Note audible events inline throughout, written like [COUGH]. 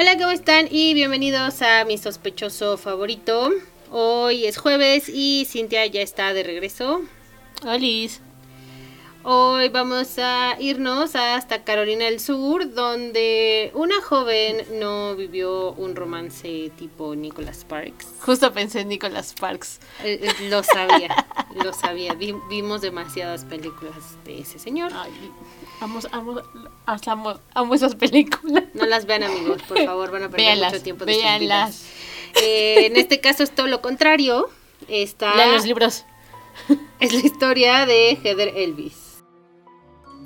Hola, ¿cómo están? Y bienvenidos a mi sospechoso favorito. Hoy es jueves y Cintia ya está de regreso. Alice. Hoy vamos a irnos hasta Carolina del Sur, donde una joven no vivió un romance tipo Nicholas Sparks. Justo pensé en Nicholas Sparks. Eh, eh, lo sabía, lo sabía. Vi- vimos demasiadas películas de ese señor. Ay, amo, amo, amo, amo esas películas. No las vean, amigos, por favor, van a perder Véanlas, mucho tiempo de sus véanlas. vidas. Eh, en este caso es todo lo contrario. Está, Lean los libros. es la historia de Heather Elvis.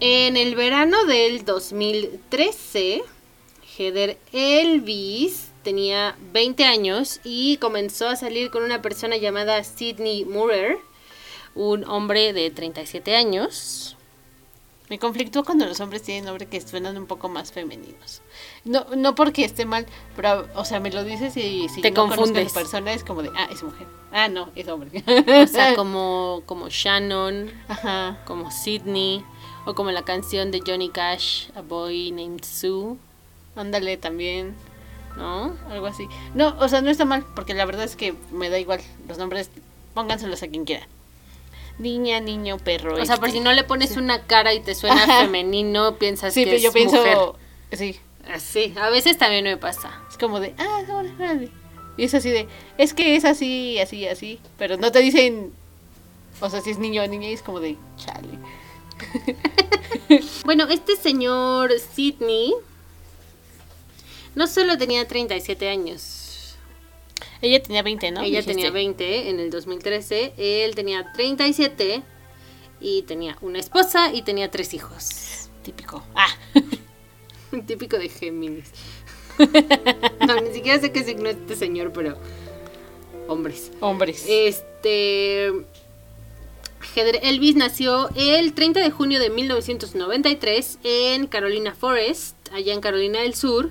En el verano del 2013, Heather Elvis tenía 20 años y comenzó a salir con una persona llamada Sidney Murer, un hombre de 37 años. Me conflictúa cuando los hombres tienen nombres que suenan un poco más femeninos. No, no porque esté mal, pero, o sea, me lo dices y si Te no a confundes. la persona es como de, ah, es mujer. Ah, no, es hombre. O sea, [LAUGHS] como, como Shannon, Ajá. como Sidney, o como la canción de Johnny Cash, A Boy Named Sue, Ándale también. ¿no? Algo así. No, o sea, no está mal, porque la verdad es que me da igual. Los nombres, pónganselos a quien quiera. Niña, niño, perro. O sea, por este. si no le pones una cara y te suena Ajá. femenino, piensas Sí, que pero es yo pienso. mujer. Sí, Así, a veces también me pasa. es como de, ah, ahora, órale. Y es así de, es que es así, así, así. Pero no te dicen, o sea, si es niño o niña, y es como de, chale. [LAUGHS] Bueno, este señor Sidney no solo tenía 37 años, Ella tenía 20, ¿no? ella tenía 20 en el 2013, él tenía 37 y tenía una esposa y tenía tres hijos. Típico. Ah, [LAUGHS] Típico de Géminis. [LAUGHS] no, ni siquiera sé qué signo es este señor, pero hombres. hombres. Este. Heather Elvis nació el 30 de junio de 1993 en Carolina Forest, allá en Carolina del Sur.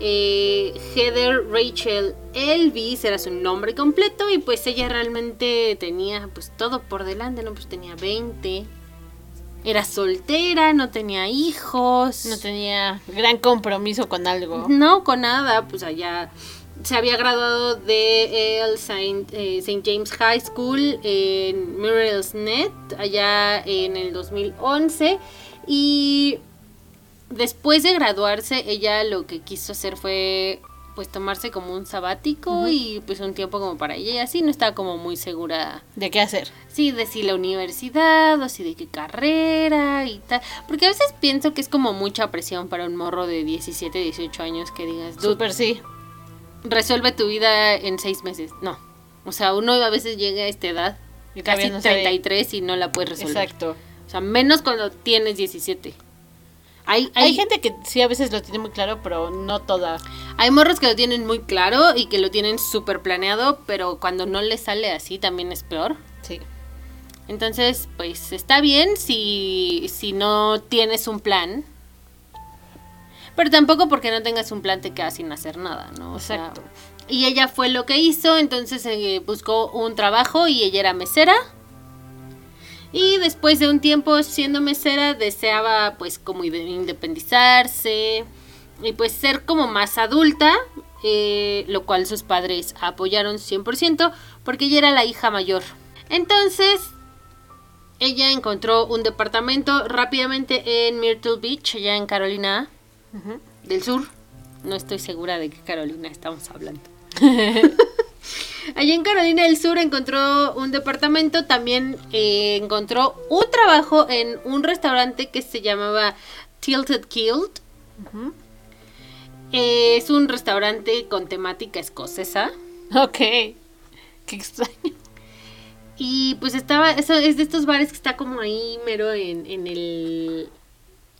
Eh, Heather Rachel Elvis era su nombre completo y pues ella realmente tenía pues todo por delante, ¿no? Pues tenía 20. Era soltera, no tenía hijos. no tenía gran compromiso con algo. No, con nada, pues allá se había graduado de el Saint, eh, St. James High School en Murray's Net, allá en el 2011. Y después de graduarse, ella lo que quiso hacer fue pues tomarse como un sabático y pues un tiempo como para ella y así no estaba como muy segura ¿De qué hacer? Sí, de si la universidad o si de qué carrera y tal. Porque a veces pienso que es como mucha presión para un morro de 17, 18 años que digas, "Dude, Súper sí. Resuelve tu vida en seis meses. No. O sea, uno a veces llega a esta edad, Y casi todavía no sabe- 33 y no la puedes resolver. Exacto. O sea, menos cuando tienes 17. Hay, Hay hay, gente que sí a veces lo tiene muy claro, pero no toda. hay morros que lo tienen muy claro y que lo tienen súper planeado, pero cuando no les sale así también es peor. Sí. Entonces, pues está bien si, si no tienes un plan. Pero tampoco porque no tengas un plan te quedas sin hacer nada, ¿no? O sea, Exacto. y ella fue lo que hizo, entonces eh, buscó un trabajo y ella era mesera. Y después de un tiempo siendo mesera deseaba pues como inde- independizarse y pues ser como más adulta, eh, lo cual sus padres apoyaron 100% porque ella era la hija mayor. Entonces, ella encontró un departamento rápidamente en Myrtle Beach, allá en Carolina Del Sur. No estoy segura de qué Carolina estamos hablando. [LAUGHS] Allá en Carolina del Sur encontró un departamento, también eh, encontró un trabajo en un restaurante que se llamaba Tilted Kilt. Eh, es un restaurante con temática escocesa. Ok. Qué extraño. Y pues estaba, eso es de estos bares que está como ahí mero en, en el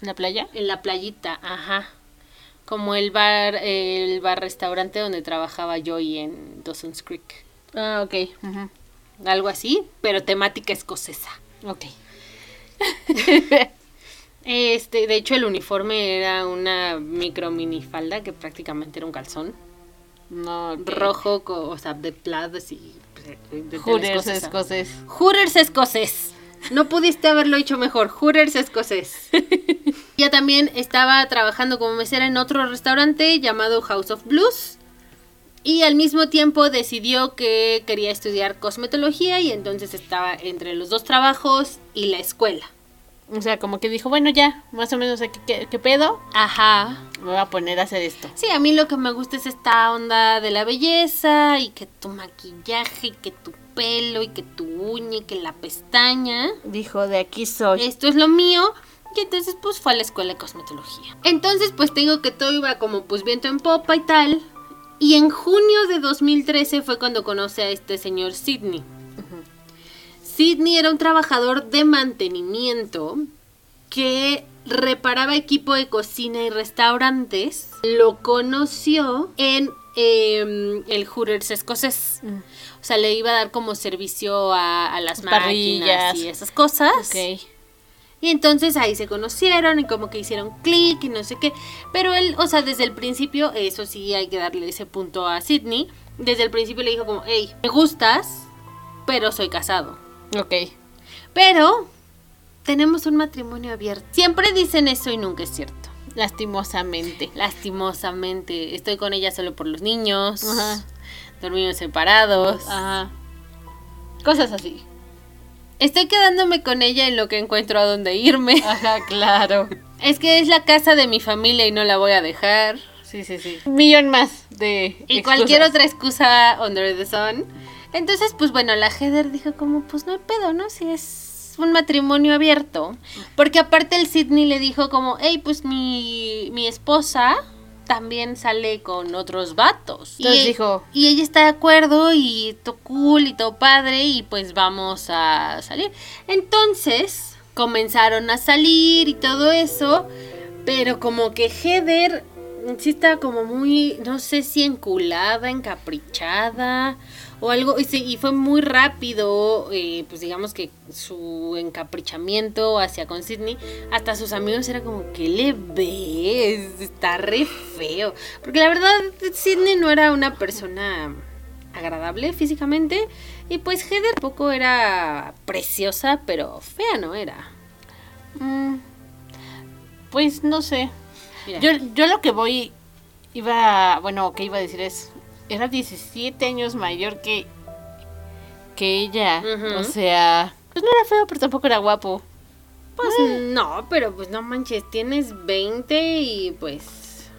¿En la playa? en la playita, ajá. Como el bar, el bar restaurante donde trabajaba Joy en Dawson's Creek. Ah, ok. Algo así, pero temática escocesa. Ok. [LAUGHS] Este, de hecho el uniforme era una micro minifalda que prácticamente era un calzón No, ok. rojo, o sea, de plaid así. de- de tela Hooters escocesa. escocés. Hooters escocés. No pudiste haberlo hecho mejor. Hooters escocés. [LAUGHS] Ella también estaba trabajando como mesera en otro restaurante llamado House of Blues. Y al mismo tiempo decidió que quería estudiar cosmetología y entonces estaba entre los dos trabajos y la escuela. O sea, como que dijo, bueno, ya, más o menos ¿qué, qué pedo? Ajá. Me voy a poner a hacer esto. Sí, a mí lo que me gusta es esta onda de la belleza y que tu maquillaje y que tu pelo y que tu uña y que la pestaña. Dijo, de aquí soy. esto es lo mío. Y entonces pues fue a la escuela de cosmetología. Entonces pues tengo que todo iba como pues viento en popa y tal. Y en junio de 2013 fue cuando conoce a este señor Sidney. Sidney era un trabajador de mantenimiento que reparaba equipo de cocina y restaurantes. Lo conoció en em, el Hooters escocés. Mm. O sea, le iba a dar como servicio a, a las Parrillas. máquinas y esas cosas. Ok. Y entonces ahí se conocieron y como que hicieron clic y no sé qué. Pero él, o sea, desde el principio, eso sí hay que darle ese punto a Sidney. Desde el principio le dijo como, hey, me gustas, pero soy casado. Ok. Pero tenemos un matrimonio abierto. Siempre dicen eso y nunca es cierto. Lastimosamente. Lastimosamente, estoy con ella solo por los niños. Ajá. Dormimos separados. Ajá. Cosas así. Estoy quedándome con ella en lo que encuentro a dónde irme. [LAUGHS] Ajá, claro. Es que es la casa de mi familia y no la voy a dejar. Sí, sí, sí. Millón más de. Y excusas. cualquier otra excusa under the sun. Entonces, pues bueno, la Heather dijo como, pues no hay pedo, ¿no? Si es un matrimonio abierto. Porque aparte el Sidney le dijo como, hey, pues mi, mi esposa también sale con otros vatos. Entonces y, dijo- y ella está de acuerdo y todo cool y todo padre y pues vamos a salir. Entonces comenzaron a salir y todo eso. Pero como que Heather sí estaba como muy, no sé si enculada, encaprichada o algo. Y fue muy rápido, eh, pues digamos que su encaprichamiento hacia con Sidney. Hasta sus amigos era como, ¿qué le ves? Está re feo. Porque la verdad, Sidney no era una persona agradable físicamente. Y pues Heather poco era preciosa, pero fea no era. Mm, pues no sé. Mira. Yo, yo lo que voy. Iba. Bueno, que iba a decir es. Era 17 años mayor que. Que ella. O sea. Pues no era feo, pero tampoco era guapo. Pues no, pero pues no manches, tienes 20 y pues...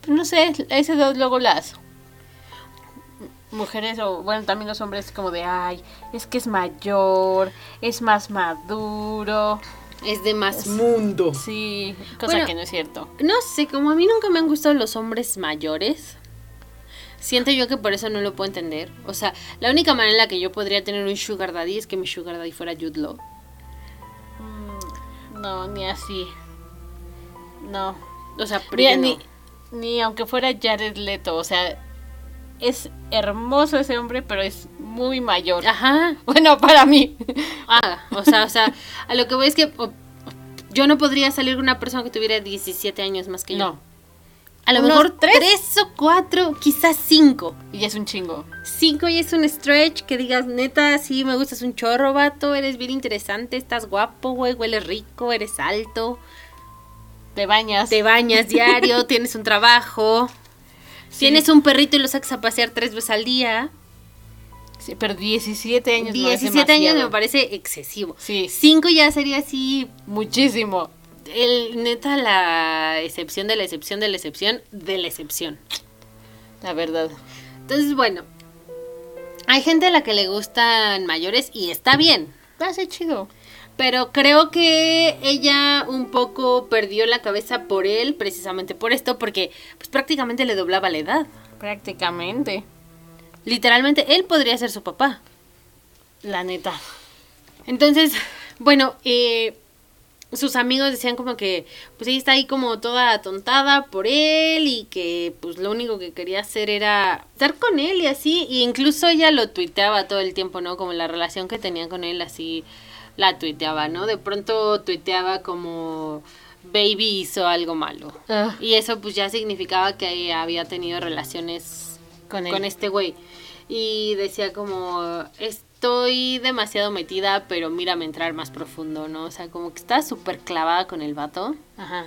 Pues no sé, ese dos luego las mujeres o bueno también los hombres como de ay es que es mayor es más maduro Es de más mundo. sí cosa Bueno. que no es cierto No sé, como a mí nunca me han gustado los hombres mayores. Siento yo que por eso no lo puedo entender. O sea, la única manera en la que yo podría tener un sugar daddy es que mi sugar daddy fuera Jude Law. Mm, no ni así no O sea, Mira, ni, ni aunque fuera Jared Leto o sea es hermoso ese hombre pero es muy mayor Ajá. [LAUGHS] bueno para mí Ah, o sea, o sea, a lo que voy es que o- yo no podría salir con una persona que tuviera 17 años más que yo. no A lo Unos mejor tres. tres o cuatro, quizás cinco. y ya es un chingo Cinco y es un stretch que digas, neta, sí, me gustas un chorro, vato, eres bien interesante, estás guapo, güey, hueles rico, eres alto, te bañas te bañas diario, [LAUGHS] tienes un trabajo, tienes un perrito y lo sacas a pasear tres veces al día. Sí, pero 17 años no es 17 años me parece excesivo. Sí, Cinco ya sería así, muchísimo. el, neta, la excepción de la excepción de la excepción de la excepción. La verdad. Entonces, bueno, hay gente a la que le gustan mayores y está bien. Hace chido. Pero creo que ella un poco perdió la cabeza por él, precisamente por esto, porque pues prácticamente le doblaba la edad. Prácticamente. Literalmente, él podría ser su papá. La neta. Entonces, bueno, eh, sus amigos decían como que pues ella está ahí como toda atontada por él y que pues lo único que quería hacer era estar con él y así y incluso ella lo tuiteaba todo el tiempo, ¿no? Como la relación que tenía con él así la tuiteaba, ¿no? De pronto tuiteaba como baby hizo algo malo. Ah, Y eso pues ya significaba que había tenido relaciones con con este güey. Y decía como, estoy demasiado metida, pero mírame entrar más profundo, ¿no? O sea, como que está súper clavada con el vato. Ajá.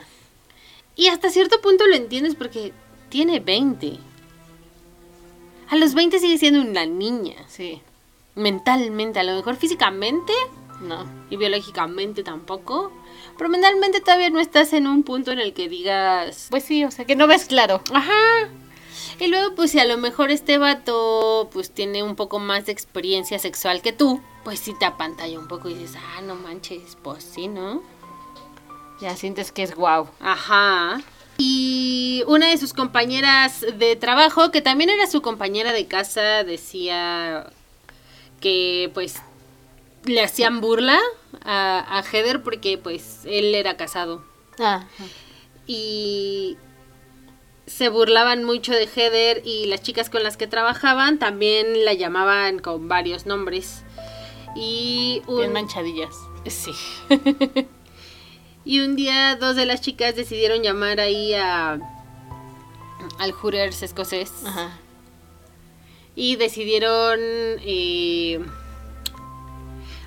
Y hasta cierto punto lo entiendes porque tiene 20. A los 20 sigue siendo una niña. Sí. Mentalmente, a lo mejor físicamente No. y biológicamente tampoco. Pero mentalmente todavía no estás en un punto en el que digas, Pues sí, o sea, que no ves claro. Ajá. Y luego, pues si a lo mejor este vato, pues tiene un poco más de experiencia sexual que tú, pues sí te apantalla un poco y dices, ah, no manches, pues sí, ¿no? Ya sientes que es guau. Ajá. Y una de sus compañeras de trabajo, que también era su compañera de casa, decía que pues le hacían burla a, a Heather porque pues él era casado. Ah. y se burlaban mucho de Heather y las chicas con las que trabajaban también la llamaban con varios nombres. Y Bien un, manchadillas. sí. [LAUGHS] y un día dos de las chicas decidieron llamar ahí a al Hooters escocés Ajá. y decidieron eh,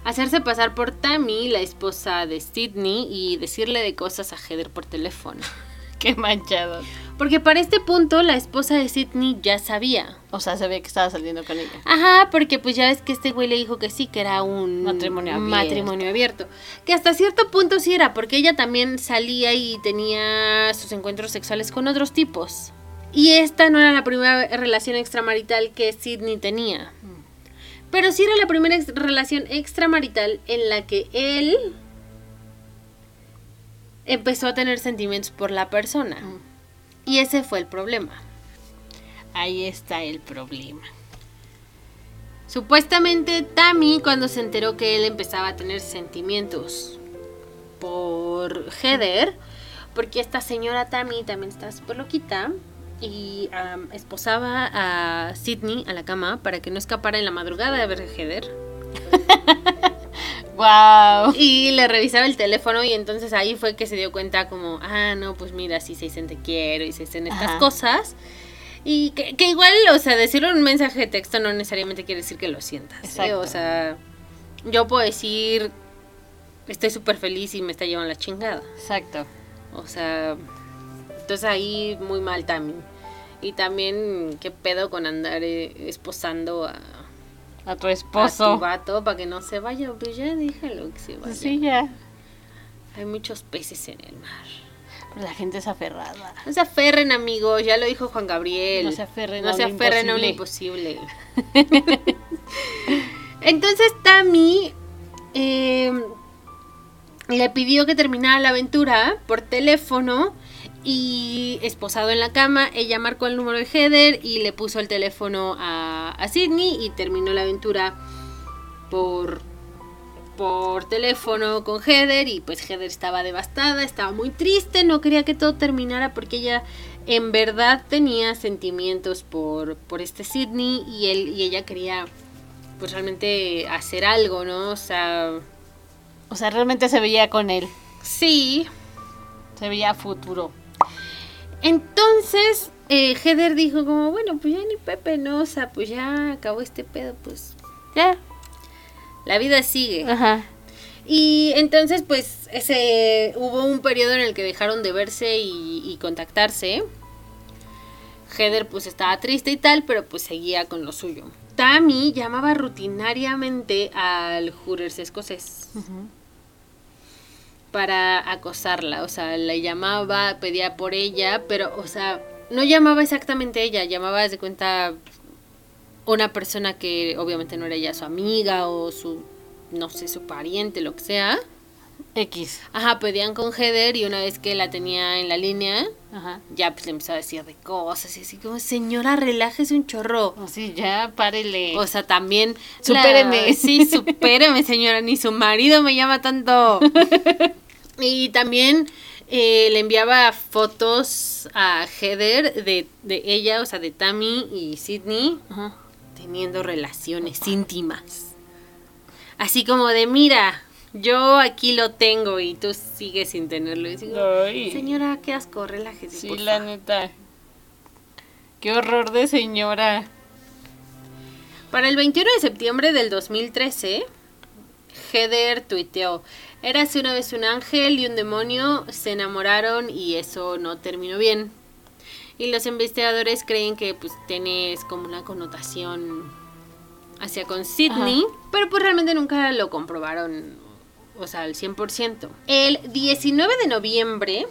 hacerse pasar por Tammy, la esposa de Sidney, y decirle de cosas a Heather por teléfono. [LAUGHS] Qué manchado. Porque para este punto la esposa de Sidney ya sabía. O sea, se ve que estaba saliendo con ella. Ajá, porque pues ya ves que este güey le dijo que sí, que era un Matrimonio abierto. matrimonio abierto. Que hasta cierto punto sí era, porque ella también salía y tenía sus encuentros sexuales con otros tipos. Y esta no era la primera relación extramarital que Sidney tenía. Pero sí era la primera ex- relación extramarital en la que él empezó a tener sentimientos por la persona. Mm. Y ese fue el problema. Ahí está el problema. Supuestamente Tammy cuando se enteró que él empezaba a tener sentimientos por Heather, porque esta señora Tammy también está súper loquita y esposaba a Sidney a la cama para que no escapara en la madrugada de ver a Heather [LAUGHS] Wow. y le revisaba el teléfono y entonces ahí fue que se dio cuenta como, ah, no, pues mira, sí se dicen te quiero y se dicen estas Ajá. cosas. Y que, que igual, o sea, decirlo en un mensaje de texto no necesariamente quiere decir que lo sientas. ¿eh? Exacto. O sea, yo puedo decir, estoy súper feliz y me está llevando la chingada. Exacto. O sea, entonces ahí muy mal también. Y también, ¿qué pedo con andar eh, esposando a, A tu a tu esposo. vato para que no se vaya? Pues ya déjalo que se vaya. Sí, ya. Hay muchos peces en el mar. Pero la gente es aferrada. No se aferren, amigos, ya lo dijo Juan Gabriel. No se aferren No a se lo aferren a imposible. imposible. [LAUGHS] Entonces Tammy eh, le pidió que terminara la aventura por teléfono y esposado en la cama, ella marcó el número de Heather y le puso el teléfono a, a Sidney y terminó la aventura por por teléfono con Heather y pues Heather estaba devastada, estaba muy triste, no quería que todo terminara porque ella en verdad tenía sentimientos por, por este Sidney y él y ella quería pues realmente hacer algo, ¿no? O sea, O sea, realmente se veía con él. sí. Se veía futuro. Entonces eh, Heather dijo como, bueno, pues ya ni Pepe, ¿no? O sea, pues ya acabó este pedo, pues Ya. la vida sigue. Ajá. Y entonces, pues, ese, hubo un periodo en el que dejaron de verse y, y contactarse. Heather, pues, estaba triste y tal, pero pues seguía con lo suyo. Tammy llamaba rutinariamente al Hooters escocés para acosarla. O sea, la llamaba, pedía por ella, pero, o sea, no llamaba exactamente ella, llamaba desde cuenta una persona que obviamente no era ya su amiga o su, no sé, su pariente, lo que sea. X. Ajá, pedían con Heather y una vez que la tenía en la línea, Ajá. ya pues le empezó a decir de cosas y así como, señora, relájese un chorro. Así, ya, párele. O sea, también... Supéreme. la- sí, supéreme, señora, ni su marido me llama tanto. [LAUGHS] Y también eh, le enviaba fotos a Heather de, de ella, o sea, de Tammy y Sidney, Ajá. teniendo relaciones íntimas. Así como de, mira, yo aquí lo tengo y tú sigues sin tenerlo. Y digo, Ay. Señora, qué asco, relájese. Sí, por la favor". neta. Qué horror de señora. Para el 21 de septiembre del 2013, Heather tuiteó, Érase una vez un ángel y un demonio, se enamoraron y eso no terminó bien. Y los investigadores creen que pues tiene es como una connotación hacia con Sidney, pero pues realmente nunca lo comprobaron, o sea, al 100%. El 19 de noviembre,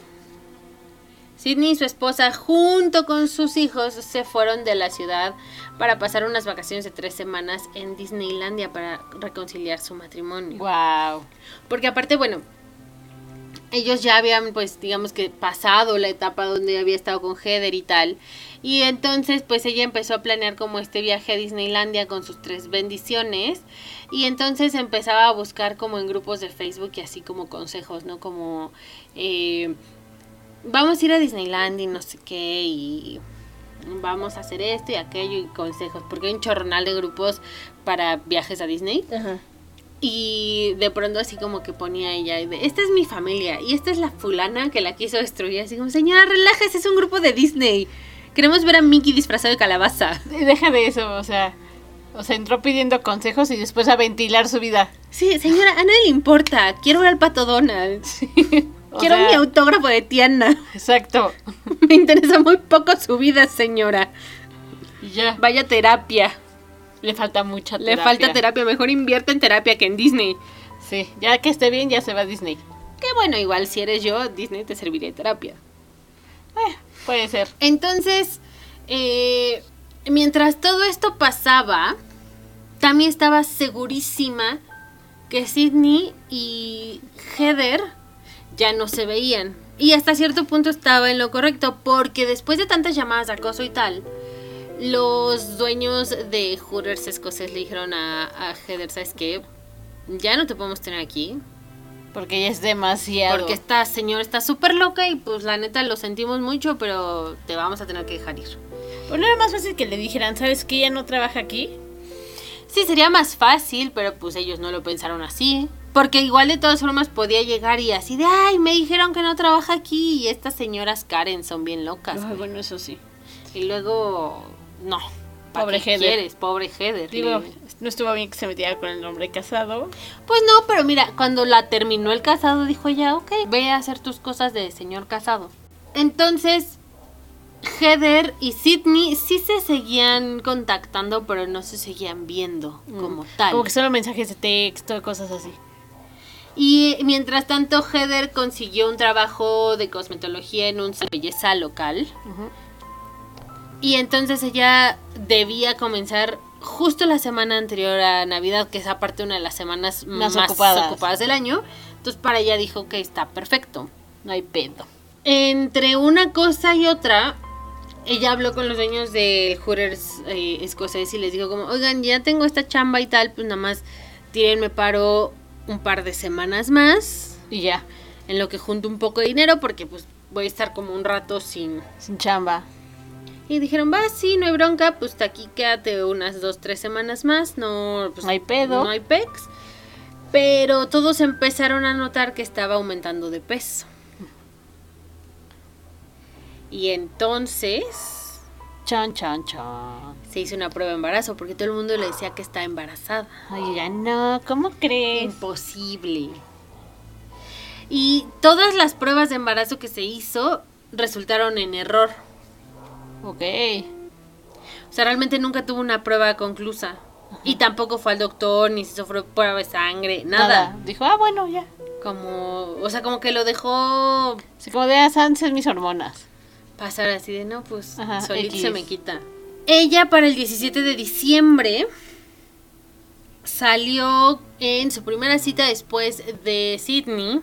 Sidney y su esposa, junto con sus hijos, se fueron de la ciudad para pasar unas vacaciones de tres semanas en Disneylandia para reconciliar su matrimonio. Wow. Porque aparte, bueno, ellos ya habían, pues, digamos que pasado la etapa donde había estado con Heather y tal. Y entonces, pues, ella empezó a planear como este viaje a Disneylandia con sus tres bendiciones. Y entonces empezaba a buscar como en grupos de Facebook y así como consejos, ¿no? Como, eh, vamos a ir a Disneyland y no sé qué y vamos a hacer esto y aquello y consejos. Porque hay un chorronal de grupos para viajes a Disney. Ajá. Y de pronto así como que ponía ella, de, esta es mi familia y esta es la fulana que la quiso destruir. Así como, señora, relájese, es un grupo de Disney. Queremos ver a Mickey disfrazado de calabaza. Deja de eso, o sea. O sea, entró pidiendo consejos y después a ventilar su vida. Sí, señora, a nadie le importa. Quiero ver al pato Donald. [LAUGHS] Quiero sea, mi autógrafo de Tiana. Exacto. [LAUGHS] Me interesa muy poco su vida, señora. Ya. Vaya terapia. Le falta mucha Le terapia. falta terapia. Mejor invierte en terapia que en Disney. Sí, ya que esté bien, ya se va a Disney. Que bueno, igual si eres yo, Disney te serviría de terapia. Eh, puede ser. Entonces, eh, mientras todo esto pasaba, Tammy estaba segurísima que Sidney y Heather ya no se veían. Y hasta cierto punto estaba en lo correcto, porque después de tantas llamadas de acoso y tal, los dueños de Hooters escocés le dijeron a, a Heather, ¿sabes qué? Ya no te podemos tener aquí, Porque ya es demasiado. porque esta señora está súper loca y pues la neta lo sentimos mucho, pero te vamos a tener que dejar ir. Pues no era más fácil que le dijeran, ¿sabes que ella no trabaja aquí? Sí, sería más fácil, pero pues ellos no lo pensaron así. Porque igual de todas formas podía llegar y así de, ay, me dijeron que no trabaja aquí y estas señoras Karen son bien locas. Ay, bueno, eso sí. Y luego, no. ¿Para Pobre qué Heather. quieres? Pobre Heather. Digo, no estuvo bien que se metiera con el hombre casado. Pues no, pero mira, cuando la terminó el casado dijo ella, ok, ve a hacer tus cosas de señor casado. Entonces, Heather y Sidney sí se seguían contactando, pero no se seguían viendo como tal. Como que solo mensajes de texto, cosas así. Y mientras tanto, Heather consiguió un trabajo de cosmetología en un belleza local. Ujú. Y entonces ella debía comenzar justo la semana anterior a Navidad, que es aparte una de las semanas Más más, ocupadas. ocupadas. del año. Entonces para ella dijo que está perfecto. No hay pedo. Entre una cosa y otra, ella habló con los dueños del Hooters eh, escocés y les dijo como, oigan, ya tengo esta chamba y tal, pues nada más tírenme paro un par de semanas más, Y ya, en lo que junto un poco de dinero, porque pues voy a estar como un rato sin... sin chamba. Y dijeron, va, sí, no hay bronca, pues aquí quédate unas dos, tres semanas más, no, pues, No hay pedo. No hay pex. Pero todos empezaron a notar que estaba aumentando de peso. Y entonces Chan, chan, chan. se hizo una prueba de embarazo porque todo el mundo le decía que está embarazada. Ay, ya no, ¿cómo crees? Imposible. Y todas las pruebas de embarazo que se hizo resultaron en error. Ok. O sea, realmente nunca tuvo una prueba conclusa. Y tampoco fue al doctor, ni se fue- prueba de sangre, nada. Dijo, ah, bueno, ya. Como, o sea, como que lo dejó Así como de, son mis hormonas. pasar así de, no, pues Ajá, solito X. se me quita. Ella para el 17 de diciembre salió en su primera cita después de Sydney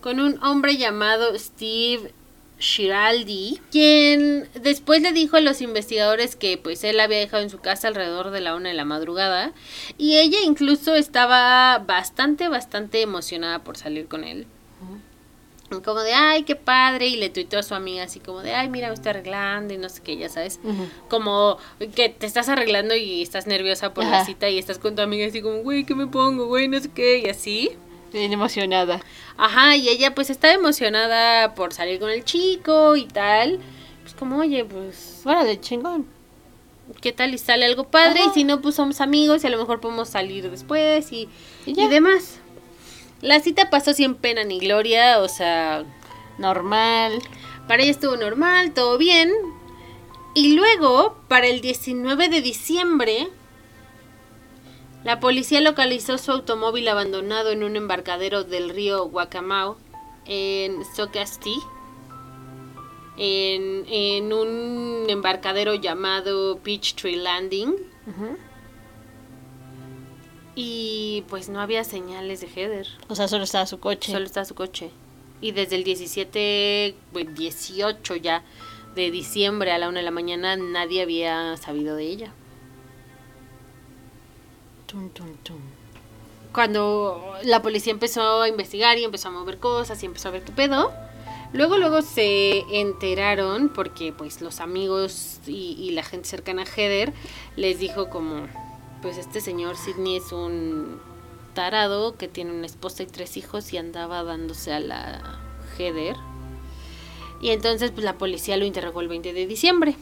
con un hombre llamado Steve Shiraldi, quien después le dijo a los investigadores que pues él la había dejado en su casa alrededor de la una de la madrugada y ella incluso estaba bastante, bastante emocionada por salir con él. como de, ay, qué padre, y le tuiteó a su amiga así como de, ay, mira, me estoy arreglando y no sé qué, ya sabes. Como que te estás arreglando y estás nerviosa por la cita y estás con tu amiga así como, güey, ¿qué me pongo, güey? No sé qué, y así. Bien emocionada. Ajá, y ella pues estaba emocionada por salir con el chico y tal. Pues como, oye, pues, Órale, chingón. ¿qué tal? Y sale algo padre, Ajá. y si no, pues somos amigos y a lo mejor podemos salir después y, Y y demás. La cita pasó sin pena ni gloria, o sea, Normal. para ella estuvo normal, todo bien. Y luego, para el 19 de diciembre, la policía localizó su automóvil abandonado en un embarcadero del río Guacamao, en Socastí, en, en un embarcadero llamado Peachtree Landing. Y pues no había señales de Heather. O sea, solo estaba su coche. Solo está su coche. Y desde el 17, pues 18 ya de diciembre a la una de la mañana nadie había sabido de ella. Tum, tum, tum. Cuando la policía empezó a investigar y empezó a mover cosas y empezó a ver qué pedo, luego luego se enteraron porque pues los amigos y, la gente cercana a Heather les dijo como pues este señor Sidney es un tarado que tiene una esposa y tres hijos y andaba dándose a la Heather. Y entonces pues la policía lo interrogó el 20 de diciembre.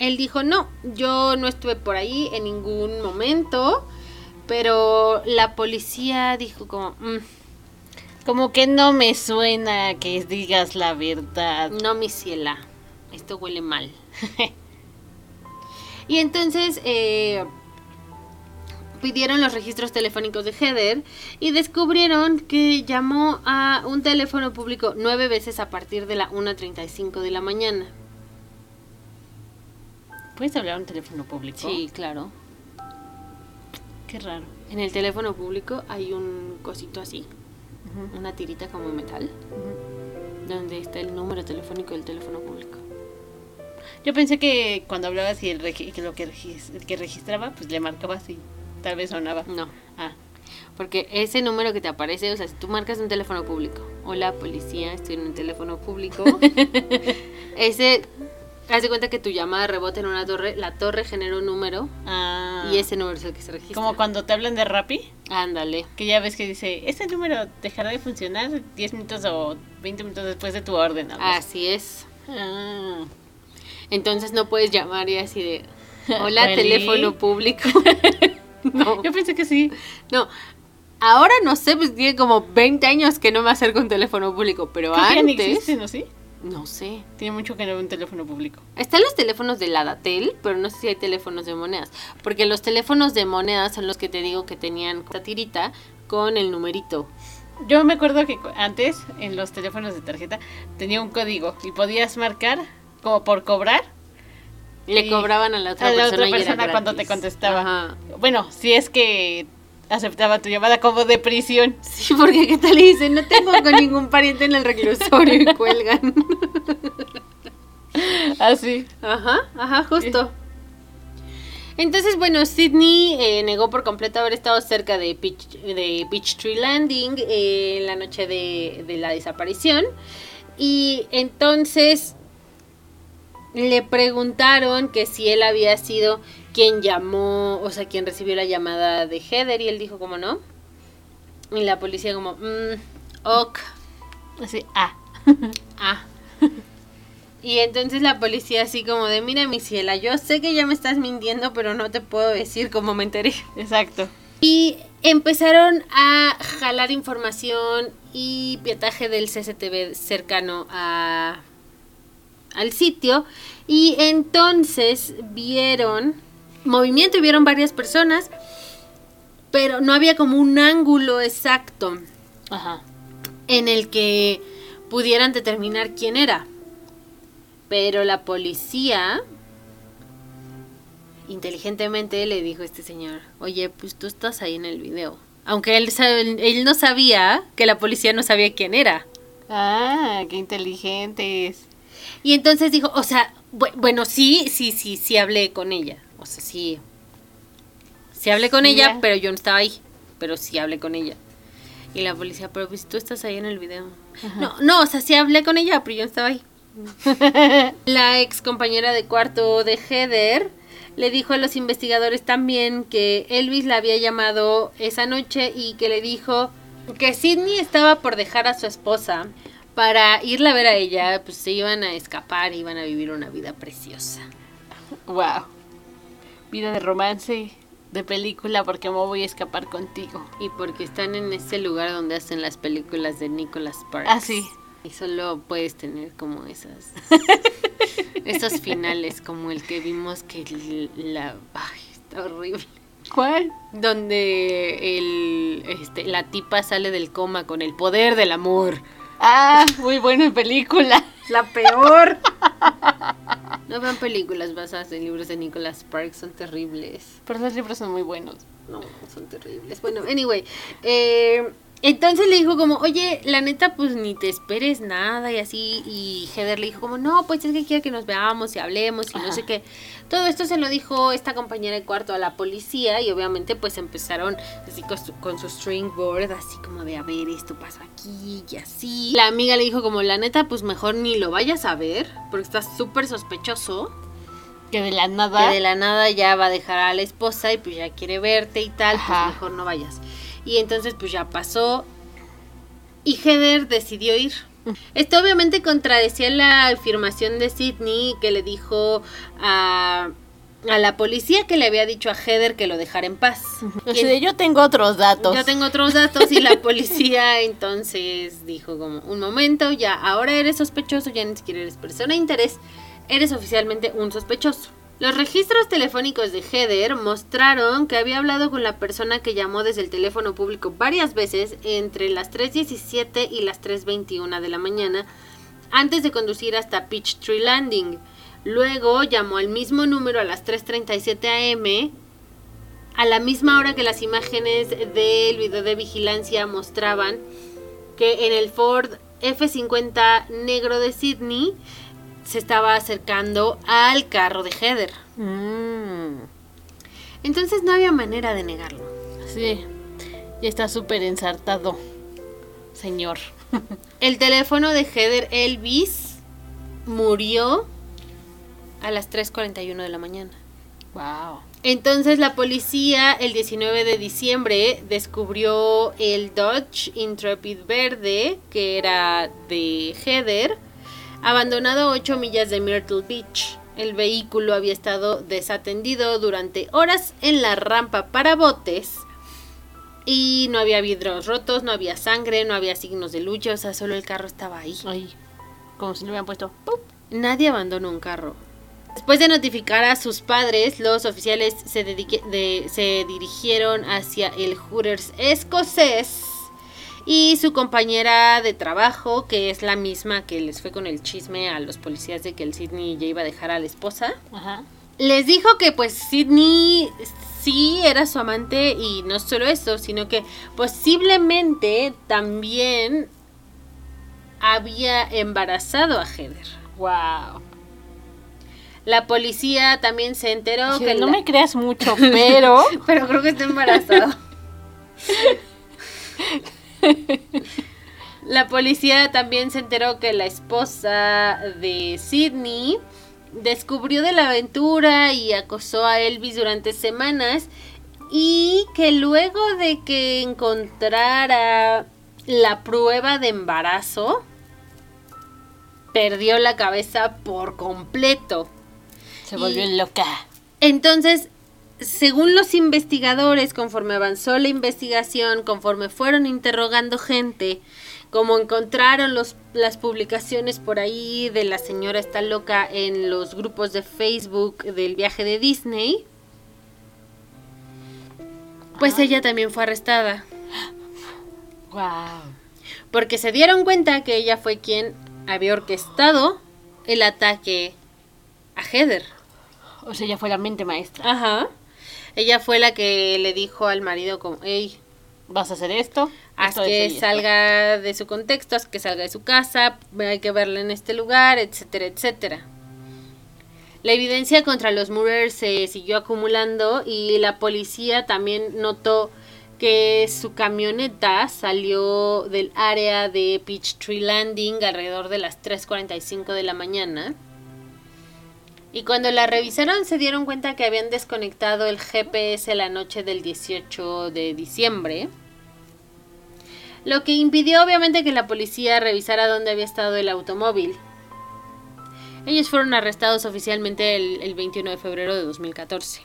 Él dijo, no, yo no estuve por ahí en ningún momento, pero la policía dijo como, "Mm, Como que no me suena que digas la verdad. no mi ciela, esto huele mal. [LAUGHS] y entonces eh, pidieron los registros telefónicos de Heather y descubrieron que llamó a un teléfono público nueve veces a partir de la 1.35 de la mañana. ¿Puedes hablar a un teléfono público? Sí, claro. Qué raro. En el teléfono público hay un cosito así, una tirita como metal, donde está el número telefónico del teléfono público. Yo pensé que cuando hablabas y el, que lo que, regis- el que registraba, pues le marcabas y tal vez sonaba. No, Ah, porque ese número que te aparece, o sea, si tú marcas un teléfono público, hola policía, estoy en un teléfono público, [LAUGHS] ese, haz de cuenta que tu llamada rebota en una torre, la torre genera un número ah. y ese número es el que se registra. Como cuando te hablan de Rappi, Ándale. que ya ves que dice, este número dejará de funcionar 10 minutos o 20 minutos después de tu orden. algo así. Es. Ah. Entonces no puedes llamar y así de, [LAUGHS] hola ¿Really? teléfono público. [LAUGHS] no. Yo pensé que sí. No, ahora no sé, pues tiene como 20 años que no me acerco a un teléfono público, pero Creo que ya antes... existe, ¿no? Sí. No sé. Tiene mucho que no veo un teléfono público. Están los teléfonos de la Datel, pero no sé si hay teléfonos de monedas. Porque los teléfonos de monedas son los que te digo que tenían esta tirita con el numerito. Yo me acuerdo que antes en los teléfonos de tarjeta tenía un código y podías marcar como por cobrar Le cobraban a la otra a la persona, otra cuando te contestaba. Ajá. Bueno, si es que aceptaba tu llamada como de prisión. Sí, porque qué tal le dicen, no tengo con ningún pariente en el reclusorio y cuelgan. Así. Ajá, ajá, justo. Entonces, bueno, Sidney eh, negó por completo haber estado cerca de, Peach, de Peachtree Landing eh, en la noche de, de la desaparición. Y entonces le preguntaron que si él había sido quien llamó, o sea, quien recibió la llamada de Heather y él dijo como no. Y la policía como, mm, ok, Así, ah. [LAUGHS] Ah. Y entonces la policía así como de, mira mi ciela, yo sé que ya me estás mintiendo, pero no te puedo decir cómo me enteré. [LAUGHS] Exacto. Y empezaron a jalar información y pietaje del CCTV cercano a, al sitio. Y entonces vieron movimiento y vieron varias personas, pero no había como un ángulo exacto Ajá. en el que pudieran determinar quién era. Pero la policía inteligentemente le dijo a este señor, oye, pues tú estás ahí en el video. Aunque él, él no sabía que la policía no sabía quién era. Ah, qué inteligentes. Y entonces dijo, o sea, bu- bueno, sí, sí, sí, sí hablé con ella. O sea, sí. Sí hablé con ella, pero yo no estaba ahí. Pero sí hablé con ella. Y la policía, pero pues tú estás ahí en el video. No, no, o sea, sí hablé con ella, pero yo no estaba ahí. [LAUGHS] la ex compañera de cuarto de Heather le dijo a los investigadores también que Elvis la había llamado esa noche y que le dijo que Sidney estaba por dejar a su esposa para irla a ver a ella, pues se iban a escapar y iban a vivir una vida preciosa. Wow. Vida de romance, de película, porque me voy a escapar contigo. Y porque están en ese lugar donde hacen las películas de Nicholas Sparks. Ah, sí. Y solo puedes tener como esas. [LAUGHS] esos finales, como el que vimos que la. Ay, está horrible. ¿Cuál? Donde el, este, la tipa sale del coma con el poder del amor. Ah, muy buena película. La peor. [LAUGHS] No vean películas basadas en libros de Nicholas Sparks, son terribles. Pero los libros son muy buenos. No, son terribles. Bueno, anyway. eh, entonces le dijo como, oye, la neta, pues ni te esperes nada y así. Y Heather le dijo como, no, pues es que quiero que nos veamos y hablemos y no sé qué. Todo esto se lo dijo esta compañera de cuarto a la policía y obviamente pues empezaron así con su, con su string board, así como de, a ver, esto pasó aquí y así. La amiga le dijo como, la neta, pues mejor ni lo vayas a ver porque está súper sospechoso Que de la nada. que de la nada ya va a dejar a la esposa y pues ya quiere verte y tal, Ajá. pues mejor no vayas. Y entonces pues ya pasó y Heather decidió ir. Esto obviamente contradecía la afirmación de Sidney que le dijo a, a la policía que le había dicho a Heather que lo dejara en paz. O sea, yo tengo otros datos. Yo tengo otros datos y la policía [LAUGHS] entonces dijo como, un momento, ya ahora eres sospechoso, ya ni siquiera eres persona de interés, eres oficialmente un sospechoso. Los registros telefónicos de Heather mostraron que había hablado con la persona que llamó desde el teléfono público varias veces entre las 3.17 y las 3.21 de la mañana antes de conducir hasta Peachtree Landing. Luego llamó al mismo número a las 3.37 am a la misma hora que las imágenes del video de vigilancia mostraban que en el Ford F50 negro de Sydney se estaba acercando al carro de Heather. Mm, Entonces no había manera de negarlo. sí. Ya está súper ensartado. Señor. [LAUGHS] El teléfono de Heather Elvis murió a las 3.41 de la mañana. Wow. Entonces la policía el 19 de diciembre descubrió el Dodge Intrepid verde, que era de Heather, abandonado a 8 millas de Myrtle Beach. El vehículo había estado desatendido durante horas en la rampa para botes y no había vidrios rotos, no había sangre, no había signos de lucha, o sea, solo el carro estaba ahí. Ay, como si le hubieran puesto. ¡pup! Nadie abandonó un carro. Después de notificar a sus padres, los oficiales se, de- se dirigieron hacia el Hooters escocés y su compañera de trabajo, que es la misma que les fue con el chisme a los policías de que el Sidney ya iba a dejar a la esposa, Ajá. les dijo que pues Sidney sí era su amante y no solo eso, sino que posiblemente también había embarazado a Heather. Wow. La policía también se enteró Sí, que no la- me creas mucho, pero. [LAUGHS] pero creo que está embarazado. [LAUGHS] [LAUGHS] la policía también se enteró que la esposa de Sidney descubrió de la aventura y acosó a Elvis durante semanas y que luego de que encontrara la prueba de embarazo perdió la cabeza por completo. Se volvió Y- loca. Entonces, según los investigadores, conforme avanzó la investigación, conforme fueron interrogando gente, como encontraron los, las publicaciones por ahí de la señora está loca en los grupos de Facebook del viaje de Disney, pues Ah. ella también fue arrestada. Wow. Porque se dieron cuenta que ella fue quien había orquestado el ataque a Heather. O sea, ya fue la mente maestra. Ajá. Ella fue la que le dijo al marido como, hey, ¿Vas a hacer esto? haz que esto salga de su contexto, haz que salga de su casa, hay que verla en este lugar, etcétera, etcétera. La evidencia contra los Murrers se siguió acumulando y la policía también notó que su camioneta salió del área de Peachtree Landing alrededor de las 3.45 de la mañana. Y cuando la revisaron se dieron cuenta que habían desconectado el GPS la noche del 18 de diciembre. Lo que impidió obviamente que la policía revisara dónde había estado el automóvil. Ellos fueron arrestados oficialmente el, el 21 de febrero de 2014.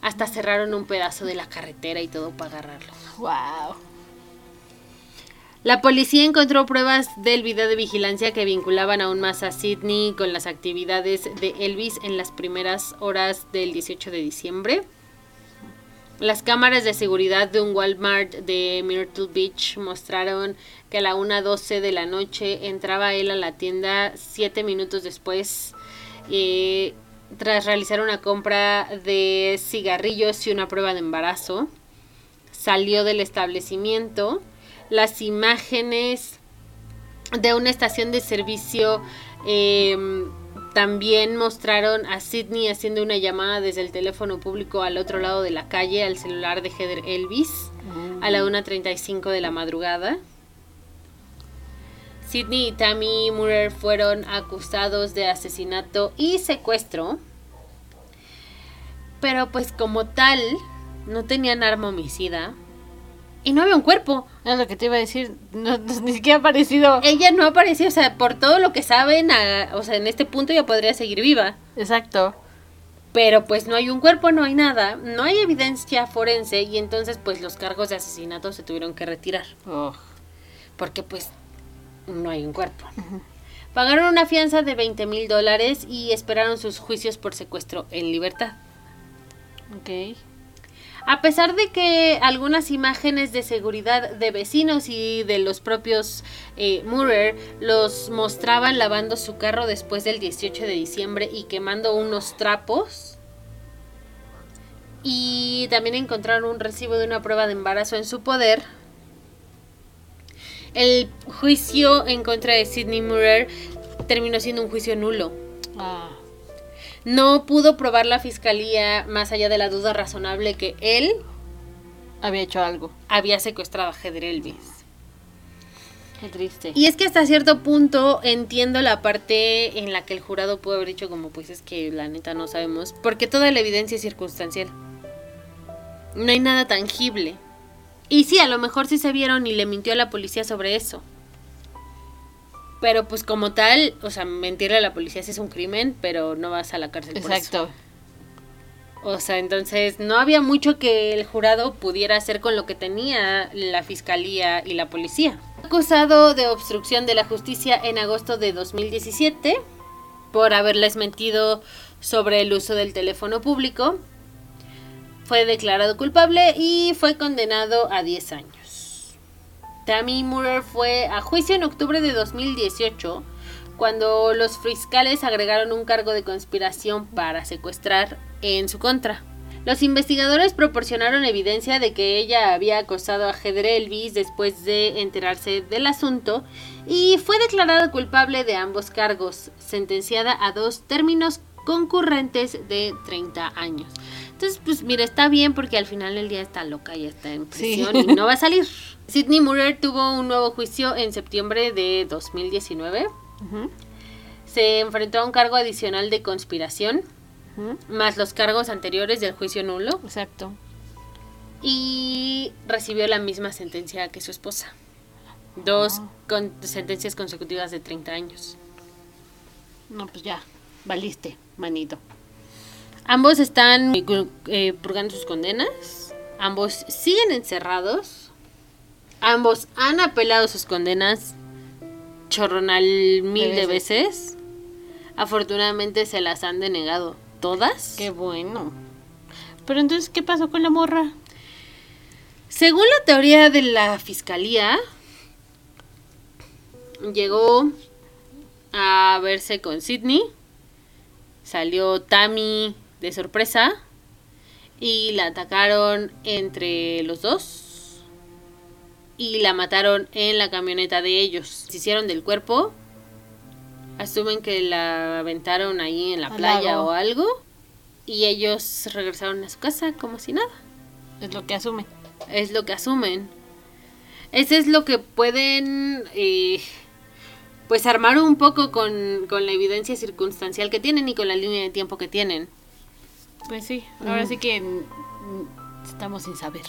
Hasta cerraron un pedazo de la carretera y todo para agarrarlo. Wow. La policía encontró pruebas del video de vigilancia que vinculaban aún más a Sidney con las actividades de Elvis en las primeras horas del 18 de diciembre. Las cámaras de seguridad de un Walmart de Myrtle Beach mostraron que a la 1.12 de la noche entraba él a la tienda siete minutos después eh, tras realizar una compra de cigarrillos y una prueba de embarazo. Salió del establecimiento. Las imágenes de una estación de servicio eh, también mostraron a Sidney haciendo una llamada desde el teléfono público al otro lado de la calle al celular de Heather Elvis a la 1.35 de la madrugada. Sidney y Tammy Murray fueron acusados de asesinato y secuestro. Pero pues como tal, no tenían arma homicida. Y no había un cuerpo. Es lo que te iba a decir. No, no- ni siquiera ha aparecido. Ella no apareció, o sea, por todo lo que saben, a- o sea, en este punto ya podría seguir viva. Exacto. Pero pues no hay un cuerpo, no hay nada, no hay evidencia forense y entonces pues los cargos de asesinato se tuvieron que retirar. Ugh. Porque pues no hay un cuerpo. Pagaron una fianza de 20 mil dólares y esperaron sus juicios por secuestro en libertad. Ok. A pesar de que algunas imágenes de seguridad de vecinos y de los propios eh, los mostraban lavando su carro después del 18 de diciembre y quemando unos trapos. Y también encontraron un recibo de una prueba de embarazo en su poder. El juicio en contra de Sidney Murrer terminó siendo un juicio nulo. Ah. No pudo probar la fiscalía más allá de la duda razonable que él Había hecho algo. había secuestrado a Heather Elvis. Qué triste. Y es que hasta cierto punto entiendo la parte en la que el jurado pudo haber dicho como pues es que la neta no sabemos, porque toda la evidencia es circunstancial. No hay nada tangible. Y sí, a lo mejor sí se vieron y le mintió a la policía sobre eso. Pero pues como tal, o sea, mentirle a la policía sí es un crimen, pero no vas a la cárcel por eso. Exacto. O sea, entonces no había mucho que el jurado pudiera hacer con lo que tenía la fiscalía y la policía. Acusado de obstrucción de la justicia en agosto de 2017 por haberles mentido sobre el uso del teléfono público, fue declarado culpable y fue condenado a 10 años. Tammy Murray fue a juicio en octubre de 2018 cuando los fiscales agregaron un cargo de conspiración para secuestrar en su contra. Los investigadores proporcionaron evidencia de que ella había acosado a Heather Elvis después de enterarse del asunto y fue declarada culpable de ambos cargos, sentenciada a dos términos concurrentes de 30 años. Entonces, pues mira, está bien porque al final del día está loca y está en Sí. prisión y no va a salir. [LAUGHS] Sidney Murray tuvo un nuevo juicio en septiembre de 2019 Ujú, se enfrentó a un cargo adicional de conspiración, más los cargos anteriores del juicio nulo, Exacto. y recibió la misma sentencia que su esposa. Dos Ah. con- sentencias consecutivas de 30 años. No, pues ya. Valiste, manito. Ambos están eh, eh, purgando sus condenas. Ambos siguen encerrados. Ambos han apelado sus condenas chorronal mil de De veces. Afortunadamente se las han denegado todas. Qué bueno. Pero entonces, ¿qué pasó con la morra? Según la teoría de la fiscalía, llegó a verse con Sidney, salió Tammy de sorpresa y la atacaron entre los dos y la mataron en la camioneta de ellos. Se hicieron del cuerpo, asumen que la aventaron ahí en la Al playa lago. o algo y ellos regresaron a su casa como si nada. Es lo que asume. Es lo que asumen. Ese es lo que pueden, eh, pues, armar un poco con, con la evidencia circunstancial que tienen y con la línea de tiempo que tienen. Pues sí, ahora sí que mm, estamos sin saber.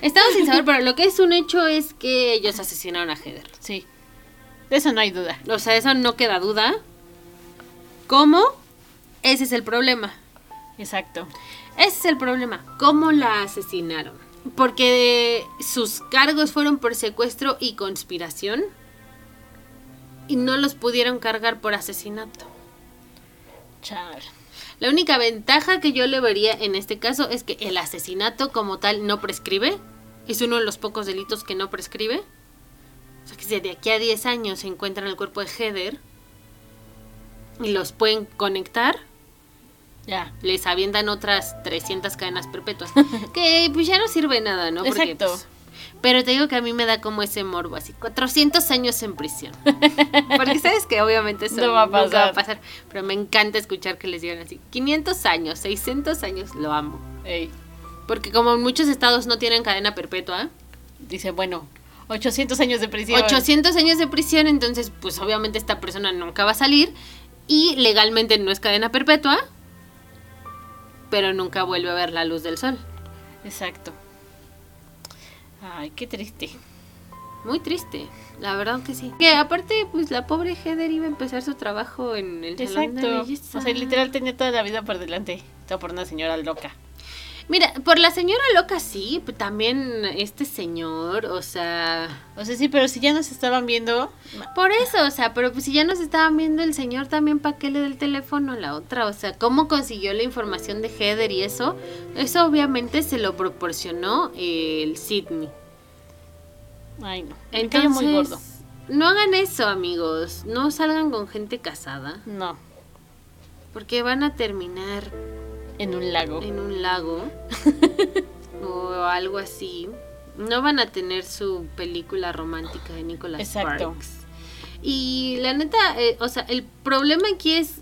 Estamos sin saber, [LAUGHS] pero lo que es un hecho es que ellos asesinaron a Heather. Sí. De eso no hay duda. O sea, eso no queda duda. ¿Cómo? Ese es el problema. Exacto. Ese es el problema. ¿Cómo la asesinaron? Porque sus cargos fueron por secuestro y conspiración. Y no los pudieron cargar por asesinato. Char. La única ventaja que yo le vería en este caso es que el asesinato como tal no prescribe. Es uno de los pocos delitos que no prescribe. O sea que si de aquí a 10 años se encuentran el cuerpo de Heather y los pueden conectar, Ya. les avientan otras 300 cadenas perpetuas. [LAUGHS] que pues ya no sirve nada, ¿no? Porque, Exacto. pues, pero te digo que a mí me da como ese morbo, así, 400 años en prisión. [LAUGHS] Porque sabes que obviamente eso No va a nunca va pasar. a pasar. Pero me encanta escuchar que les digan así, 500 años, 600 años, lo amo. Ey. Porque como en muchos estados no tienen cadena perpetua, Dice, bueno, 800 años de prisión. 800 años de prisión, entonces pues obviamente esta persona nunca va a salir y legalmente no es cadena perpetua, pero nunca vuelve a ver la luz del sol. Exacto. Ay, qué triste. Muy triste, la verdad que sí. Que aparte, pues la pobre Heather iba a empezar su trabajo en el salón de Exacto. belleza. O sea, literal tenía toda la vida por delante. Todo por una señora loca. Mira, por la señora loca sí, pero también este señor, o sea... O sea, sí, pero si ya nos estaban viendo. Por eso, o sea, pero pues si ya nos estaban viendo el señor también, ¿para qué le da el teléfono a la otra? O sea, ¿cómo consiguió la información de Heather y eso? Eso obviamente se lo proporcionó el Sidney. Ay, no. Me cayó muy gordo. no hagan eso, amigos. No salgan con gente casada, No, porque van a terminar en un lago. en un lago [LAUGHS] o algo así. No van a tener su película romántica de Nicolas Exacto. Sparks. Y la neta, eh, o sea, el problema aquí es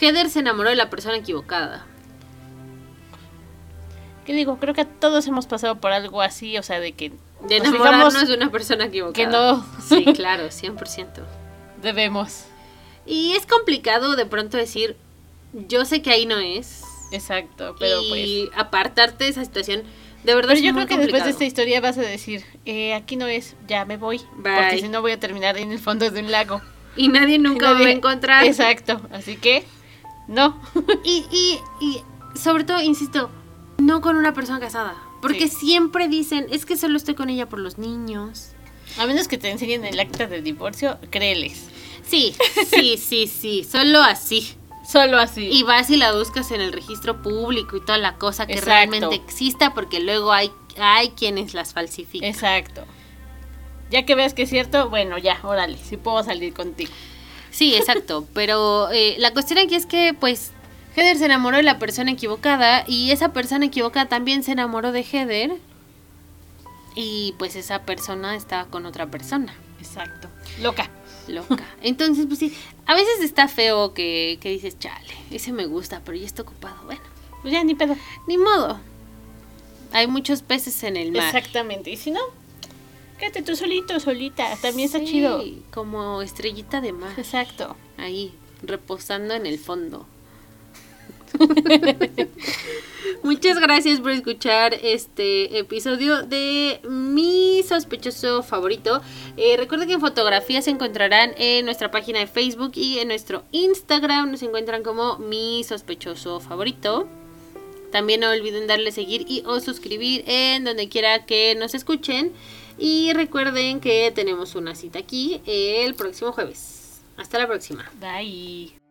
Heather se enamoró de la persona equivocada. ¿Qué digo? Creo que todos hemos pasado por algo así, o sea, de que De nos enamorarnos de una persona equivocada. que no Sí, [LAUGHS] claro, 100%. debemos. Y es complicado de pronto decir, yo sé que ahí no es. Exacto, pero y pues. apartarte de esa situación, de verdad Pero es yo muy creo que después de esta historia vas a decir, eh, aquí no es, ya me voy. Bye. Porque si no voy a terminar en el fondo de un lago. Y nadie nunca Nadie- va a encontrar. Exacto, así que no. [LAUGHS] Y, y, y sobre todo, insisto, no con una persona casada. Porque Sí. siempre dicen, es que solo estoy con ella por los niños. A menos que te enseñen el acta de divorcio, créeles. Sí, sí, sí, sí, solo así. Solo así. Y vas y la buscas en el registro público y toda la cosa que Exacto. realmente exista, porque luego hay, hay quienes las falsifican. Exacto. Ya que veas que es cierto, bueno, ya, órale, si puedo salir contigo. Sí, exacto. [LAUGHS] Pero eh, la cuestión aquí es que, pues, Heather se enamoró de la persona equivocada y esa persona equivocada también se enamoró de Heather. Y pues esa persona estaba con otra persona. Exacto. Loca. Loca. Entonces, pues sí, a veces está feo que, que dices, chale, ese me gusta, pero ya está ocupado. Bueno, Pues ya ni pedo. ni modo. Hay muchos peces en el mar. Exactamente. Y si no, quédate tú solito, solita. También está Sí, chido. Como estrellita de mar. Exacto. Ahí, reposando en el fondo. [LAUGHS] Muchas gracias por escuchar este episodio de mi sospechoso favorito. Eh, recuerden que en fotografías se encontrarán en nuestra página de Facebook y en nuestro Instagram. Nos encuentran como mi sospechoso favorito. También no olviden darle seguir y o suscribir en donde quiera que nos escuchen. Y recuerden que tenemos una cita aquí el próximo jueves. Hasta la próxima. Bye.